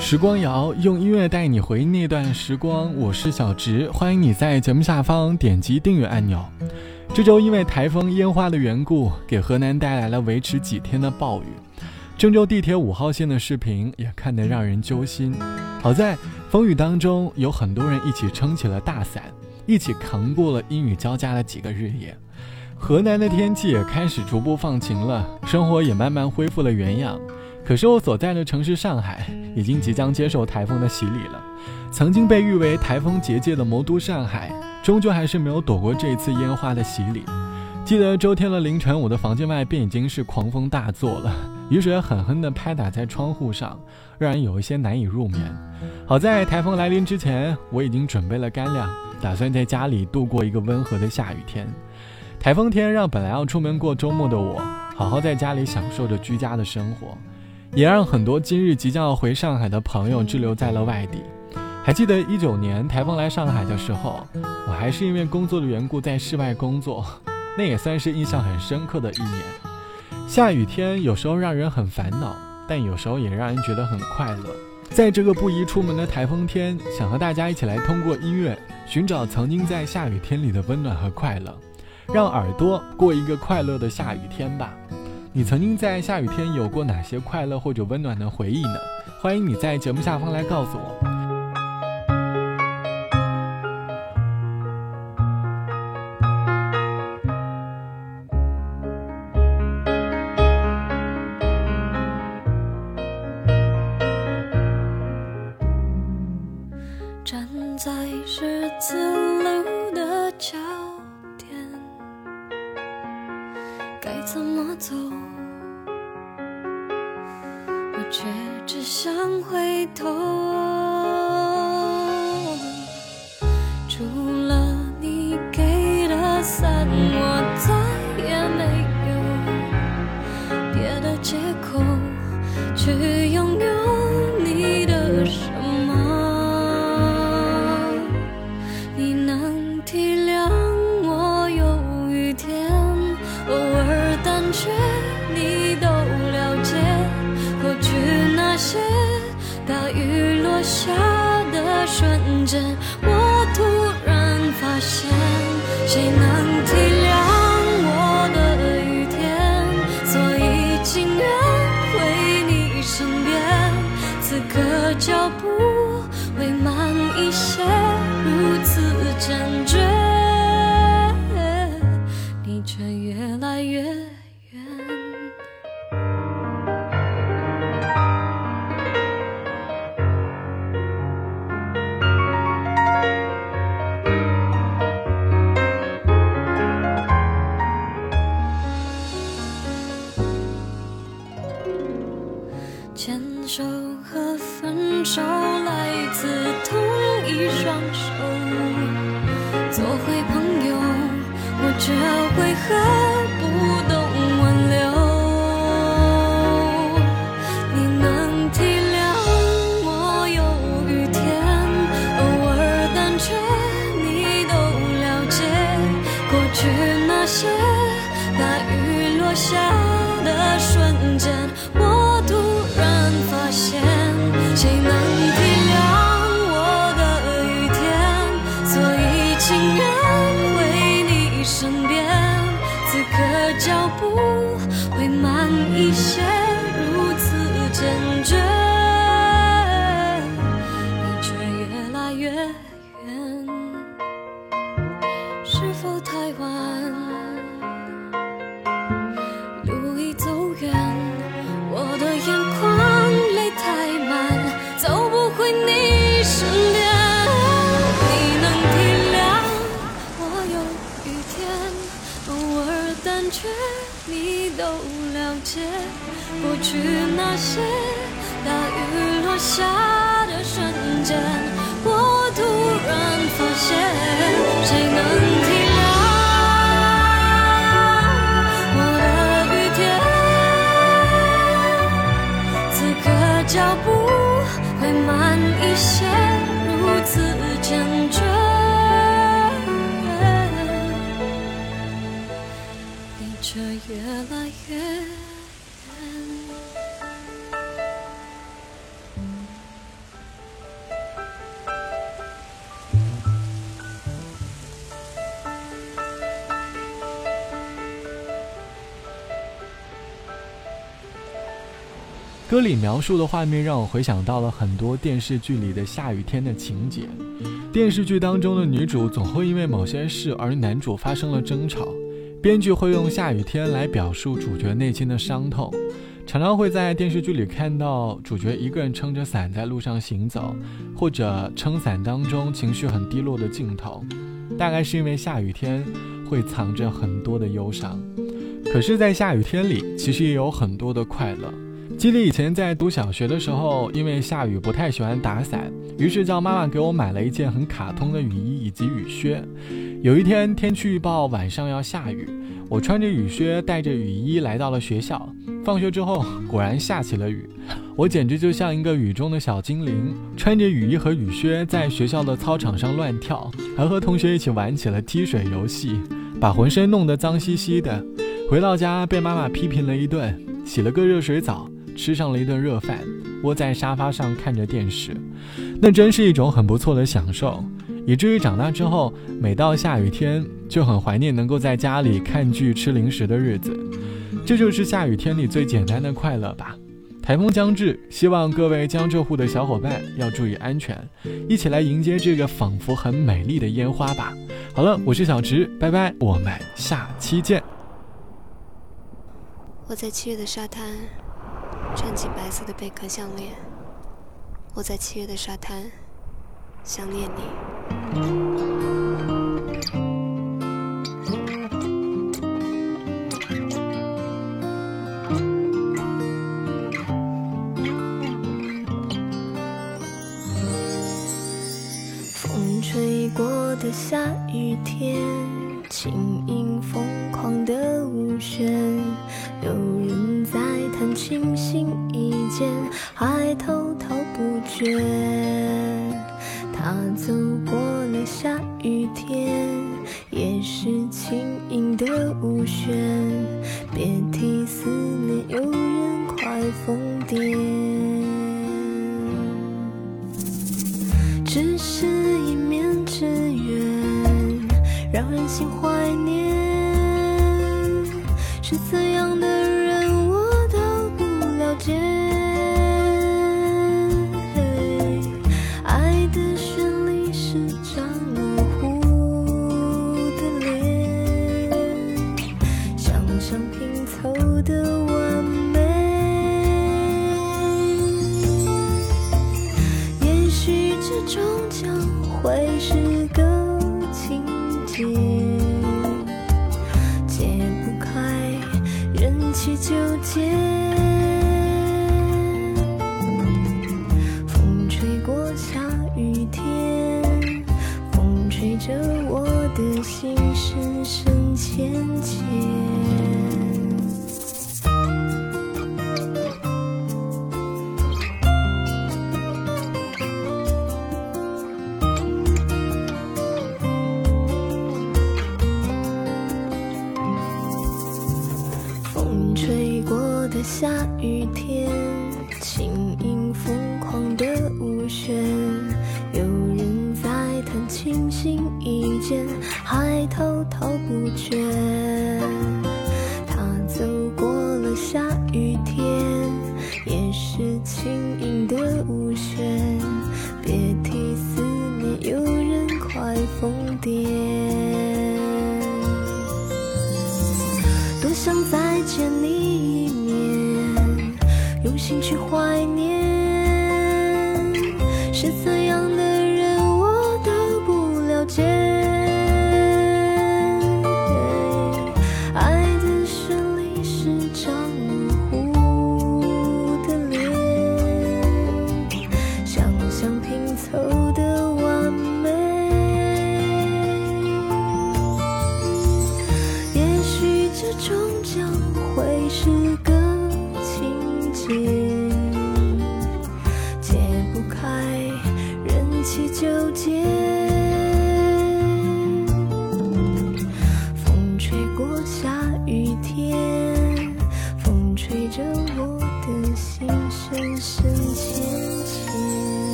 时光谣用音乐带你回那段时光，我是小直，欢迎你在节目下方点击订阅按钮。这周因为台风烟花的缘故，给河南带来了维持几天的暴雨。郑州地铁五号线的视频也看得让人揪心。好在风雨当中有很多人一起撑起了大伞，一起扛过了阴雨交加的几个日夜。河南的天气也开始逐步放晴了，生活也慢慢恢复了原样。可是我所在的城市上海已经即将接受台风的洗礼了。曾经被誉为台风结界的魔都上海，终究还是没有躲过这次烟花的洗礼。记得周天的凌晨，我的房间外便已经是狂风大作了，雨水狠狠地拍打在窗户上，让人有一些难以入眠。好在台风来临之前，我已经准备了干粮，打算在家里度过一个温和的下雨天。台风天让本来要出门过周末的我，好好在家里享受着居家的生活。也让很多今日即将要回上海的朋友滞留在了外地。还记得一九年台风来上海的时候，我还是因为工作的缘故在室外工作，那也算是印象很深刻的一年。下雨天有时候让人很烦恼，但有时候也让人觉得很快乐。在这个不宜出门的台风天，想和大家一起来通过音乐寻找曾经在下雨天里的温暖和快乐，让耳朵过一个快乐的下雨天吧。你曾经在下雨天有过哪些快乐或者温暖的回忆呢？欢迎你在节目下方来告诉我。怎么走？我却只想回头，除了你给的伞，我再也没有别的借口去拥下的瞬间，我突然发现，谁能体牵手和分手来自同一双手，做回朋友，我这回合。路已走远，我的眼眶泪太满，走不回你身边。你能体谅我有雨天，偶尔胆怯你都了解，过去那些大雨落下的瞬间，我突然发现，谁能脚步会慢一些，如此坚决。歌里描述的画面让我回想到了很多电视剧里的下雨天的情节。电视剧当中的女主总会因为某些事而与男主发生了争吵，编剧会用下雨天来表述主角内心的伤痛。常常会在电视剧里看到主角一个人撑着伞在路上行走，或者撑伞当中情绪很低落的镜头，大概是因为下雨天会藏着很多的忧伤。可是，在下雨天里，其实也有很多的快乐。记得以前在读小学的时候，因为下雨不太喜欢打伞，于是叫妈妈给我买了一件很卡通的雨衣以及雨靴。有一天天气预报晚上要下雨，我穿着雨靴带着雨衣来到了学校。放学之后，果然下起了雨，我简直就像一个雨中的小精灵，穿着雨衣和雨靴在学校的操场上乱跳，还和同学一起玩起了踢水游戏，把浑身弄得脏兮兮的。回到家被妈妈批评了一顿，洗了个热水澡，吃上了一顿热饭，窝在沙发上看着电视，那真是一种很不错的享受。以至于长大之后，每到下雨天就很怀念能够在家里看剧、吃零食的日子。这就是下雨天里最简单的快乐吧。台风将至，希望各位江浙沪的小伙伴要注意安全，一起来迎接这个仿佛很美丽的烟花吧。好了，我是小直，拜拜，我们下期见。我在七月的沙滩，穿起白色的贝壳项链。我在七月的沙滩，想念你。风吹过的下雨天，轻盈疯狂的舞旋。有人在弹琴，心一间，还滔滔不绝。他走过了下雨天，也是轻盈的舞旋。别提思念，有人快疯癫。只是一面之缘，让人心慌。是怎样的心深深浅浅。风吹过的下雨天，轻盈疯狂的舞旋。有人在弹琴，心一间，还滔滔不绝。他走过了下雨天，也是轻盈的舞旋。别提思念，有人快疯癫。多想再见你一面，用心去怀念。是怎样的